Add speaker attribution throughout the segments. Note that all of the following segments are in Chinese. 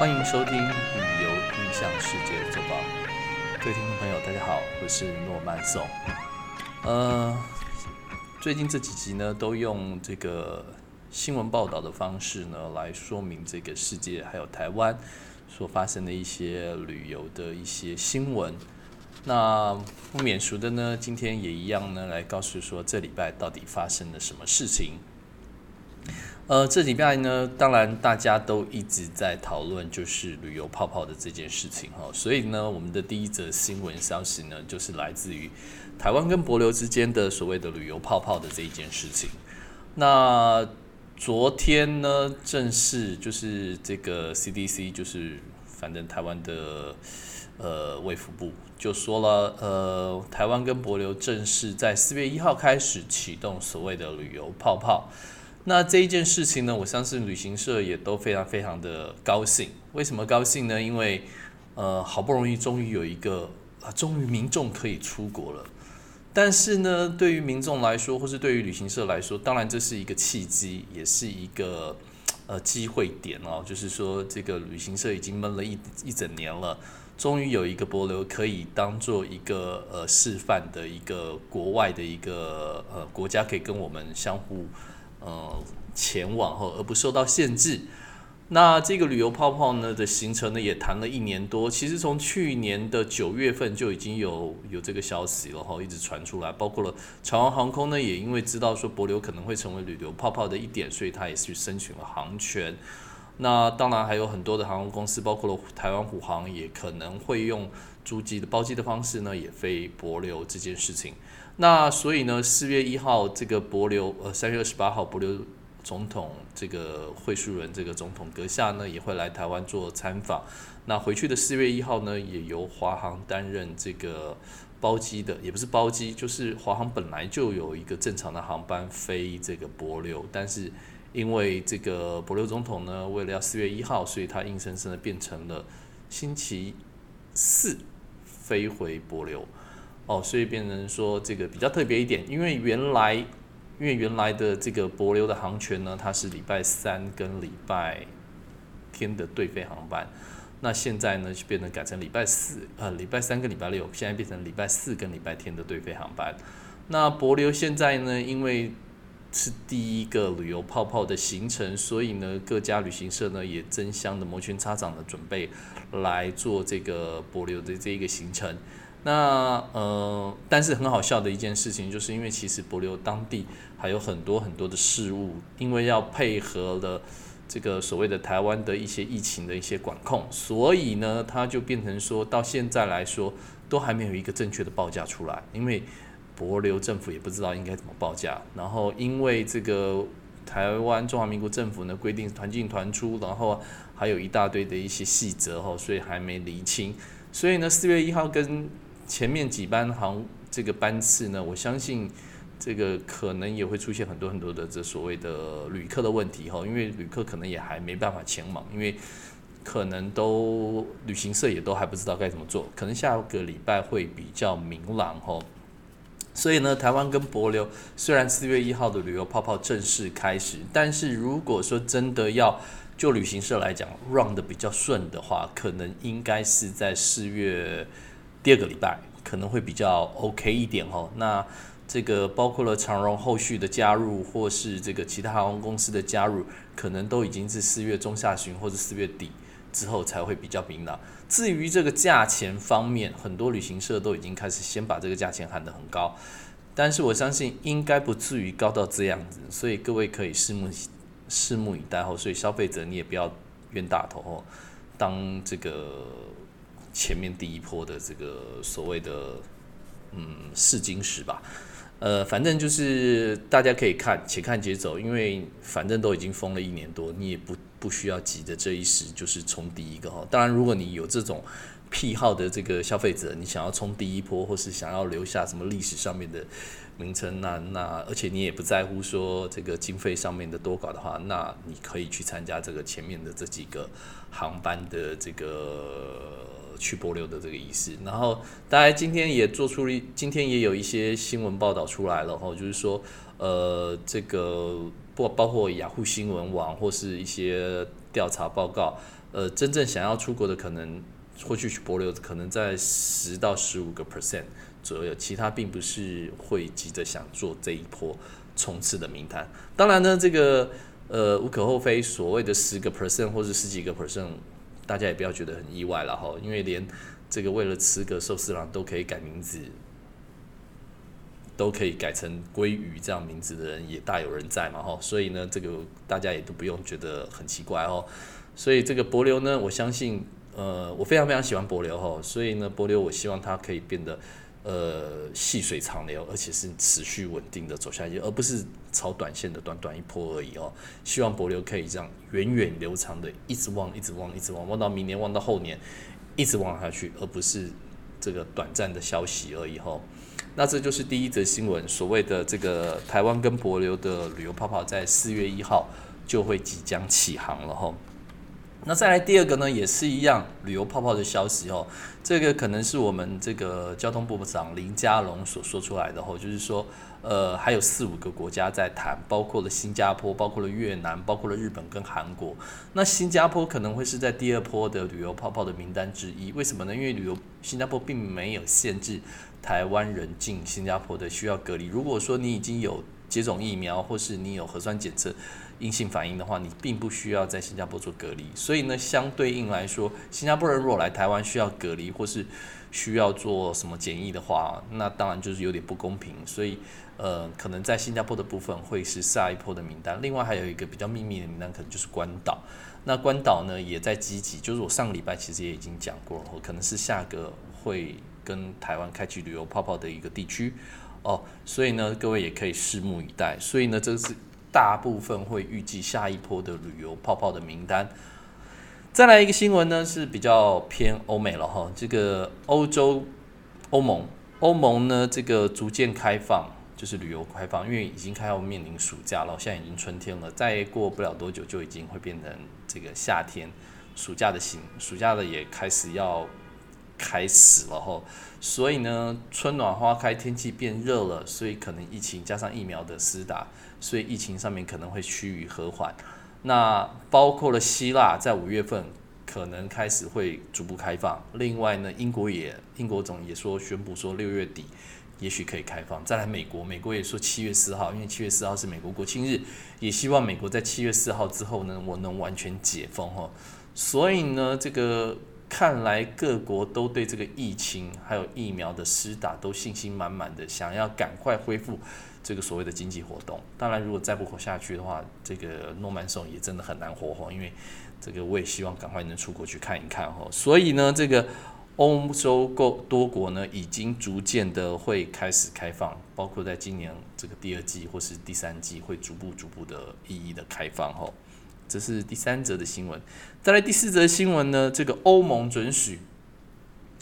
Speaker 1: 欢迎收听《旅游印象世界周报》，各位听众朋友，大家好，我是诺曼颂。呃，最近这几集呢，都用这个新闻报道的方式呢，来说明这个世界还有台湾所发生的一些旅游的一些新闻。那不免俗的呢，今天也一样呢，来告诉说这礼拜到底发生了什么事情。呃，这礼拜呢，当然大家都一直在讨论就是旅游泡泡的这件事情哈，所以呢，我们的第一则新闻消息呢，就是来自于台湾跟博流之间的所谓的旅游泡泡的这一件事情。那昨天呢，正式就是这个 CDC，就是反正台湾的呃卫福部就说了，呃，台湾跟博流正式在四月一号开始启动所谓的旅游泡泡。那这一件事情呢，我相信旅行社也都非常非常的高兴。为什么高兴呢？因为呃，好不容易终于有一个啊，终于民众可以出国了。但是呢，对于民众来说，或是对于旅行社来说，当然这是一个契机，也是一个呃机会点哦。就是说，这个旅行社已经闷了一一整年了，终于有一个博流可以当做一个呃示范的一个国外的一个呃国家，可以跟我们相互。呃，前往后而不受到限制。那这个旅游泡泡呢的行程呢也谈了一年多，其实从去年的九月份就已经有有这个消息了哈，一直传出来。包括了长航航空呢，也因为知道说博流可能会成为旅游泡泡的一点，所以他也是去申请了航权。那当然还有很多的航空公司，包括了台湾虎航，也可能会用租机的包机的方式呢，也飞博流这件事情。那所以呢，四月一号这个博流，呃，三月二十八号博流总统这个会书人这个总统阁下呢，也会来台湾做参访。那回去的四月一号呢，也由华航担任这个包机的，也不是包机，就是华航本来就有一个正常的航班飞这个博流，但是因为这个博流总统呢，为了要四月一号，所以他硬生生的变成了星期四飞回博流。哦，所以变成说这个比较特别一点，因为原来因为原来的这个博流的航权呢，它是礼拜三跟礼拜天的对飞航班，那现在呢就变成改成礼拜四，呃，礼拜三跟礼拜六，现在变成礼拜四跟礼拜天的对飞航班。那博流现在呢，因为是第一个旅游泡泡的行程，所以呢各家旅行社呢也争相的摩拳擦掌的准备来做这个博流的这一个行程。那呃，但是很好笑的一件事情，就是因为其实博流当地还有很多很多的事物，因为要配合了这个所谓的台湾的一些疫情的一些管控，所以呢，它就变成说到现在来说，都还没有一个正确的报价出来，因为博流政府也不知道应该怎么报价，然后因为这个台湾中华民国政府呢规定团进团出，然后还有一大堆的一些细则哈，所以还没厘清，所以呢，四月一号跟前面几班航这个班次呢，我相信这个可能也会出现很多很多的这所谓的旅客的问题哈，因为旅客可能也还没办法前往，因为可能都旅行社也都还不知道该怎么做，可能下个礼拜会比较明朗哈。所以呢，台湾跟博流虽然四月一号的旅游泡泡正式开始，但是如果说真的要就旅行社来讲 run 的比较顺的话，可能应该是在四月。第二个礼拜可能会比较 OK 一点哦。那这个包括了长荣后续的加入，或是这个其他航空公司的加入，可能都已经是四月中下旬或者四月底之后才会比较明朗。至于这个价钱方面，很多旅行社都已经开始先把这个价钱喊得很高，但是我相信应该不至于高到这样子，所以各位可以拭目拭目以待哦。所以消费者你也不要冤大头哦，当这个。前面第一波的这个所谓的嗯试金石吧，呃，反正就是大家可以看，且看且走，因为反正都已经封了一年多，你也不不需要急着这一时就是冲第一个哈。当然，如果你有这种癖好的这个消费者，你想要冲第一波，或是想要留下什么历史上面的名称，那那而且你也不在乎说这个经费上面的多搞的话，那你可以去参加这个前面的这几个航班的这个。去波流的这个仪式，然后大家今天也做出了，今天也有一些新闻报道出来了，哈，就是说，呃，这个不包括雅虎新闻网或是一些调查报告，呃，真正想要出国的可能会去博流，可能在十到十五个 percent 左右，其他并不是会急着想做这一波冲刺的名单。当然呢，这个呃无可厚非，所谓的十个 percent 或者十几个 percent，大家也不要觉得很意外了哈，因为连这个为了吃个寿司郎都可以改名字。都可以改成鲑鱼这样名字的人也大有人在嘛吼，所以呢，这个大家也都不用觉得很奇怪哦。所以这个博流呢，我相信，呃，我非常非常喜欢博流哈，所以呢，博流我希望它可以变得呃细水长流，而且是持续稳定的走下去，而不是炒短线的短短一波而已哦。希望博流可以这样源远流长的一直旺，一直旺，一直旺，旺到明年，旺到后年，一直旺下去，而不是这个短暂的消息而已哈。那这就是第一则新闻，所谓的这个台湾跟博流的旅游泡泡，在四月一号就会即将起航了哈。那再来第二个呢，也是一样旅游泡泡的消息哦。这个可能是我们这个交通部部长林佳龙所说出来的哦，就是说，呃，还有四五个国家在谈，包括了新加坡，包括了越南，包括了日本跟韩国。那新加坡可能会是在第二波的旅游泡泡的名单之一，为什么呢？因为旅游新加坡并没有限制台湾人进新加坡的需要隔离。如果说你已经有接种疫苗，或是你有核酸检测。阴性反应的话，你并不需要在新加坡做隔离，所以呢，相对应来说，新加坡人如果来台湾需要隔离或是需要做什么检疫的话，那当然就是有点不公平。所以，呃，可能在新加坡的部分会是下一波的名单。另外还有一个比较秘密的名单，可能就是关岛。那关岛呢，也在积极，就是我上个礼拜其实也已经讲过了，可能是下个会跟台湾开启旅游泡泡的一个地区哦。所以呢，各位也可以拭目以待。所以呢，这是。大部分会预计下一波的旅游泡泡的名单。再来一个新闻呢，是比较偏欧美了哈。这个欧洲欧盟欧盟呢，这个逐渐开放，就是旅游开放，因为已经开要面临暑假了，现在已经春天了，再过不了多久就已经会变成这个夏天，暑假的行暑假的也开始要开始了哈。所以呢，春暖花开，天气变热了，所以可能疫情加上疫苗的施打。所以疫情上面可能会趋于和缓，那包括了希腊在五月份可能开始会逐步开放。另外呢，英国也英国总也说宣布说六月底也许可以开放。再来美国，美国也说七月四号，因为七月四号是美国国庆日，也希望美国在七月四号之后呢，我能完全解封哦。所以呢，这个看来各国都对这个疫情还有疫苗的施打都信心满满的，想要赶快恢复。这个所谓的经济活动，当然如果再不活下去的话，这个诺曼颂也真的很难活哈。因为这个我也希望赶快能出国去看一看哈。所以呢，这个欧洲够多国呢，已经逐渐的会开始开放，包括在今年这个第二季或是第三季会逐步逐步的一一的开放哈。这是第三则的新闻。再来第四则新闻呢，这个欧盟准许，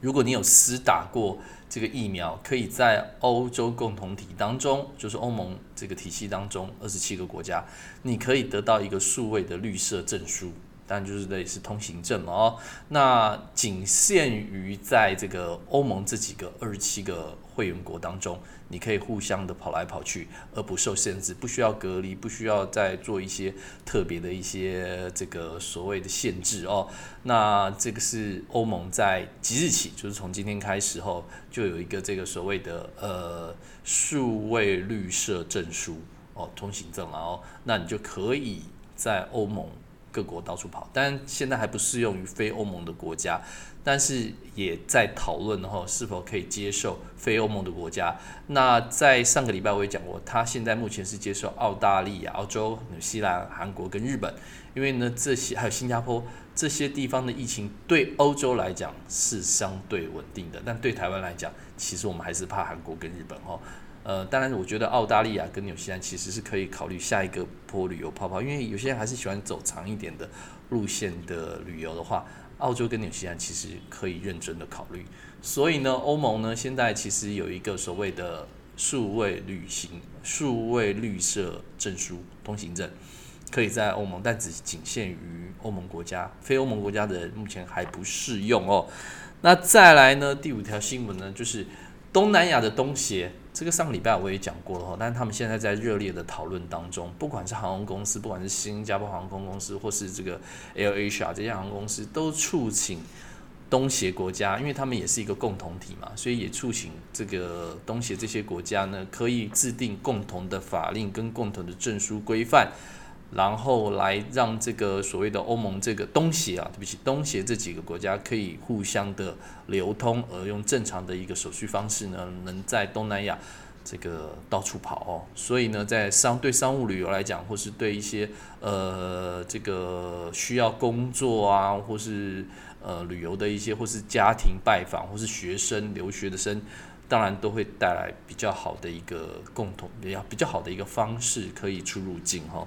Speaker 1: 如果你有施打过。这个疫苗可以在欧洲共同体当中，就是欧盟这个体系当中，二十七个国家，你可以得到一个数位的绿色证书，但就是类似通行证了哦。那仅限于在这个欧盟这几个二十七个会员国当中。你可以互相的跑来跑去，而不受限制，不需要隔离，不需要再做一些特别的一些这个所谓的限制哦。那这个是欧盟在即日起，就是从今天开始后，就有一个这个所谓的呃数位绿色证书哦，通行证了哦。那你就可以在欧盟各国到处跑，但现在还不适用于非欧盟的国家。但是也在讨论，然后是否可以接受非欧盟的国家。那在上个礼拜我也讲过，他现在目前是接受澳大利亚、澳洲、纽西兰、韩国跟日本，因为呢这些还有新加坡这些地方的疫情对欧洲来讲是相对稳定的，但对台湾来讲，其实我们还是怕韩国跟日本哦。呃，当然我觉得澳大利亚跟纽西兰其实是可以考虑下一个波旅游泡泡，因为有些人还是喜欢走长一点的路线的旅游的话。澳洲跟纽西兰其实可以认真的考虑，所以呢，欧盟呢现在其实有一个所谓的数位旅行、数位绿色证书通行证，可以在欧盟，但只仅限于欧盟国家，非欧盟国家的人目前还不适用哦。那再来呢，第五条新闻呢，就是东南亚的东协，这个上个礼拜我也讲过了哈，但是他们现在在热烈的讨论当中，不管是航空公司，不管是新加坡航空公司，或是这个 Air Asia 这些航空公司，都促请东协国家，因为他们也是一个共同体嘛，所以也促请这个东协这些国家呢，可以制定共同的法令跟共同的证书规范。然后来让这个所谓的欧盟这个东协啊，对不起，东协这几个国家可以互相的流通，而用正常的一个手续方式呢，能在东南亚这个到处跑哦。所以呢，在商对商务旅游来讲，或是对一些呃这个需要工作啊，或是呃旅游的一些，或是家庭拜访，或是学生留学的生，当然都会带来比较好的一个共同比较比较好的一个方式，可以出入境哈。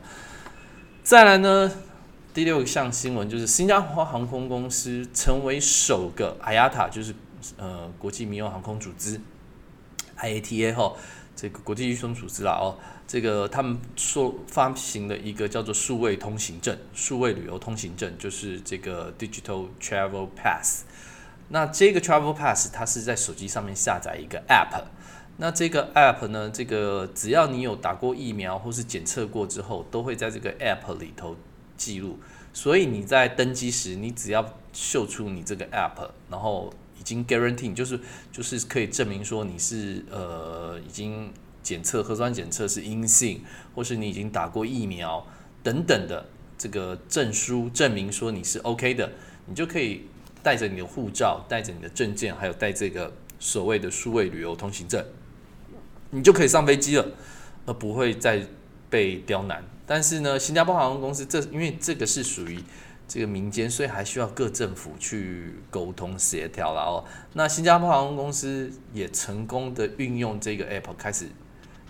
Speaker 1: 再来呢，第六项新闻就是新加坡航空公司成为首个 IATA，就是呃国际民用航空组织 IATA 哈，这个国际运输组织啦哦，这个他们说发行了一个叫做数位通行证，数位旅游通行证，就是这个 Digital Travel Pass。那这个 Travel Pass 它是在手机上面下载一个 App。那这个 app 呢？这个只要你有打过疫苗或是检测过之后，都会在这个 app 里头记录。所以你在登机时，你只要秀出你这个 app，然后已经 guarantee，就是就是可以证明说你是呃已经检测核酸检测是阴性，或是你已经打过疫苗等等的这个证书证明说你是 OK 的，你就可以带着你的护照、带着你的证件，还有带这个所谓的数位旅游通行证。你就可以上飞机了，而不会再被刁难。但是呢，新加坡航空公司这因为这个是属于这个民间，所以还需要各政府去沟通协调了哦。那新加坡航空公司也成功的运用这个 app 开始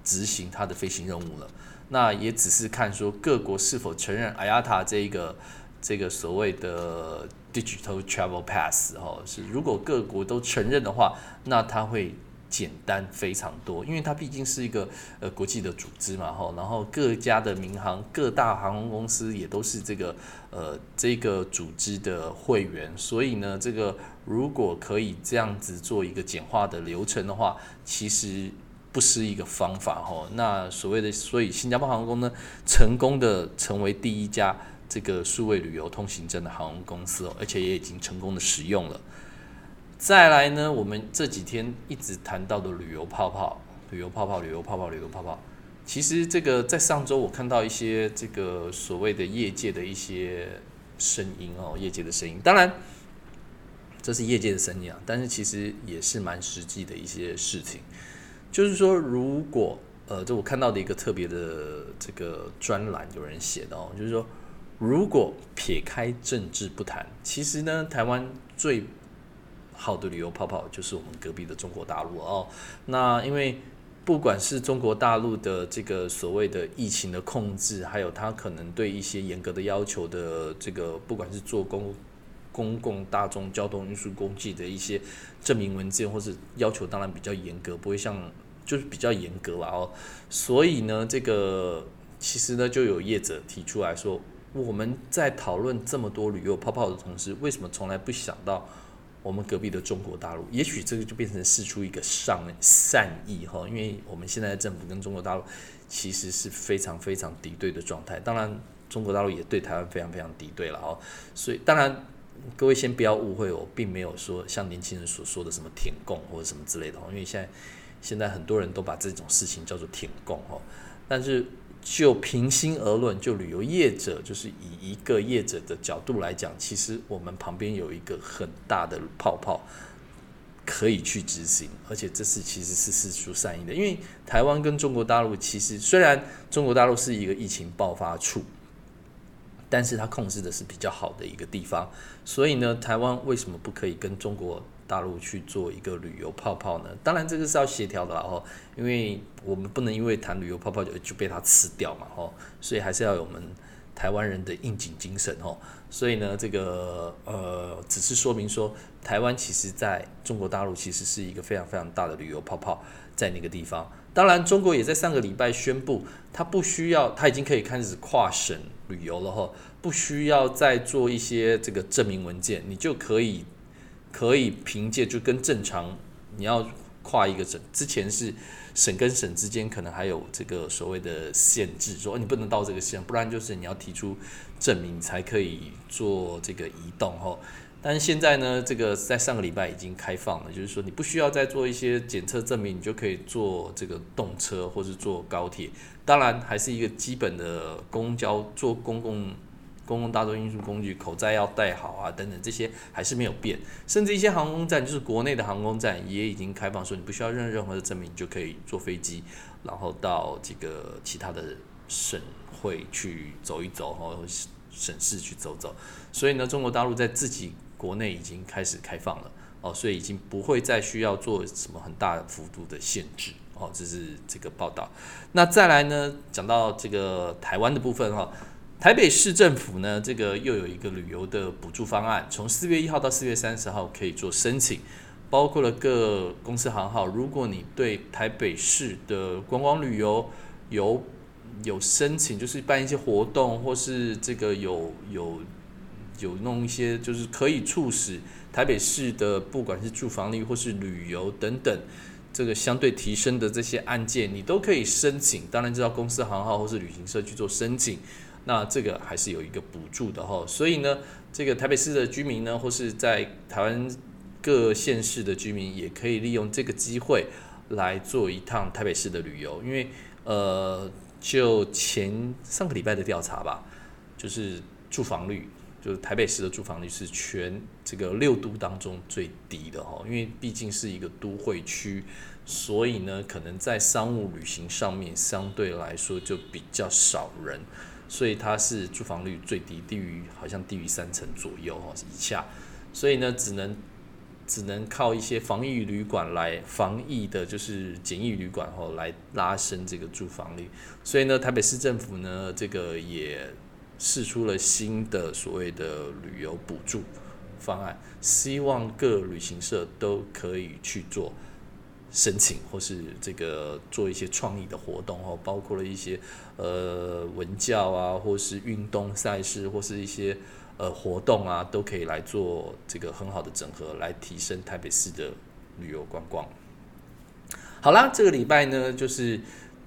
Speaker 1: 执行它的飞行任务了。那也只是看说各国是否承认 IATA 这一个这个所谓的 Digital Travel Pass 哦，是如果各国都承认的话，那它会。简单非常多，因为它毕竟是一个呃国际的组织嘛，吼，然后各家的民航各大航空公司也都是这个呃这个组织的会员，所以呢，这个如果可以这样子做一个简化的流程的话，其实不失一个方法，吼。那所谓的，所以新加坡航空呢，成功的成为第一家这个数位旅游通行证的航空公司哦，而且也已经成功的使用了。再来呢，我们这几天一直谈到的旅游泡泡，旅游泡泡，旅游泡泡，旅游泡泡。其实这个在上周我看到一些这个所谓的业界的一些声音哦，业界的声音。当然，这是业界的声音啊，但是其实也是蛮实际的一些事情。就是说，如果呃，这我看到的一个特别的这个专栏，有人写的哦，就是说，如果撇开政治不谈，其实呢，台湾最好的旅游泡泡就是我们隔壁的中国大陆哦。那因为不管是中国大陆的这个所谓的疫情的控制，还有它可能对一些严格的要求的这个，不管是做公公共大众交通运输工具的一些证明文件，或是要求，当然比较严格，不会像就是比较严格了哦。所以呢，这个其实呢，就有业者提出来说，我们在讨论这么多旅游泡泡的同时，为什么从来不想到？我们隔壁的中国大陆，也许这个就变成试出一个善善意哈，因为我们现在的政府跟中国大陆其实是非常非常敌对的状态。当然，中国大陆也对台湾非常非常敌对了哦。所以，当然各位先不要误会，我并没有说像年轻人所说的什么舔共或者什么之类的哦，因为现在现在很多人都把这种事情叫做舔共哦，但是。就平心而论，就旅游业者，就是以一个业者的角度来讲，其实我们旁边有一个很大的泡泡可以去执行，而且这次其实是事出善意的。因为台湾跟中国大陆其实虽然中国大陆是一个疫情爆发处，但是它控制的是比较好的一个地方，所以呢，台湾为什么不可以跟中国？大陆去做一个旅游泡泡呢？当然这个是要协调的哦，因为我们不能因为谈旅游泡泡就就被它吃掉嘛哦，所以还是要有我们台湾人的应景精神哦。所以呢，这个呃，只是说明说，台湾其实在中国大陆其实是一个非常非常大的旅游泡泡在那个地方。当然，中国也在上个礼拜宣布，它不需要，它已经可以开始跨省旅游了哈，不需要再做一些这个证明文件，你就可以。可以凭借就跟正常你要跨一个省，之前是省跟省之间可能还有这个所谓的限制，说你不能到这个县，不然就是你要提出证明才可以做这个移动哈。但是现在呢，这个在上个礼拜已经开放了，就是说你不需要再做一些检测证明，你就可以坐这个动车或是坐高铁。当然，还是一个基本的公交坐公共公共大众运输工具，口罩要戴好啊，等等这些还是没有变。甚至一些航空站，就是国内的航空站也已经开放，说你不需要任任何的证明，就可以坐飞机，然后到这个其他的省会去走一走，或省市去走走。所以呢，中国大陆在自己。国内已经开始开放了哦，所以已经不会再需要做什么很大幅度的限制哦，这是这个报道。那再来呢，讲到这个台湾的部分哈，台北市政府呢，这个又有一个旅游的补助方案，从四月一号到四月三十号可以做申请，包括了各公司行号，如果你对台北市的观光旅游有有申请，就是办一些活动或是这个有有。有弄一些就是可以促使台北市的不管是住房率或是旅游等等，这个相对提升的这些案件，你都可以申请。当然，知道公司行号或是旅行社去做申请，那这个还是有一个补助的哈。所以呢，这个台北市的居民呢，或是在台湾各县市的居民，也可以利用这个机会来做一趟台北市的旅游。因为呃，就前上个礼拜的调查吧，就是住房率。就是台北市的住房率是全这个六都当中最低的哈，因为毕竟是一个都会区，所以呢，可能在商务旅行上面相对来说就比较少人，所以它是住房率最低，低于好像低于三成左右哈以下，所以呢，只能只能靠一些防疫旅馆来防疫的，就是简易旅馆哈来拉升这个住房率，所以呢，台北市政府呢这个也。试出了新的所谓的旅游补助方案，希望各旅行社都可以去做申请，或是这个做一些创意的活动哦，包括了一些呃文教啊，或是运动赛事，或是一些呃活动啊，都可以来做这个很好的整合，来提升台北市的旅游观光。好啦，这个礼拜呢，就是。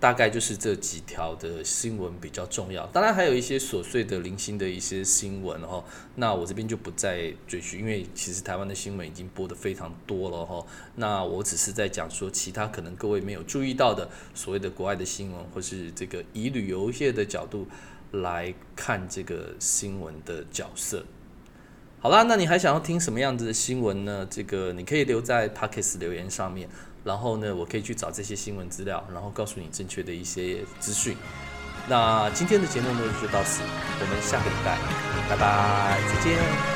Speaker 1: 大概就是这几条的新闻比较重要，当然还有一些琐碎的零星的一些新闻哈。那我这边就不再赘述，因为其实台湾的新闻已经播的非常多了哈。那我只是在讲说其他可能各位没有注意到的所谓的国外的新闻，或是这个以旅游业的角度来看这个新闻的角色。好啦，那你还想要听什么样子的新闻呢？这个你可以留在 p o c k e t 留言上面。然后呢，我可以去找这些新闻资料，然后告诉你正确的一些资讯。那今天的节目呢就到此，我们下个礼拜，拜拜，再见。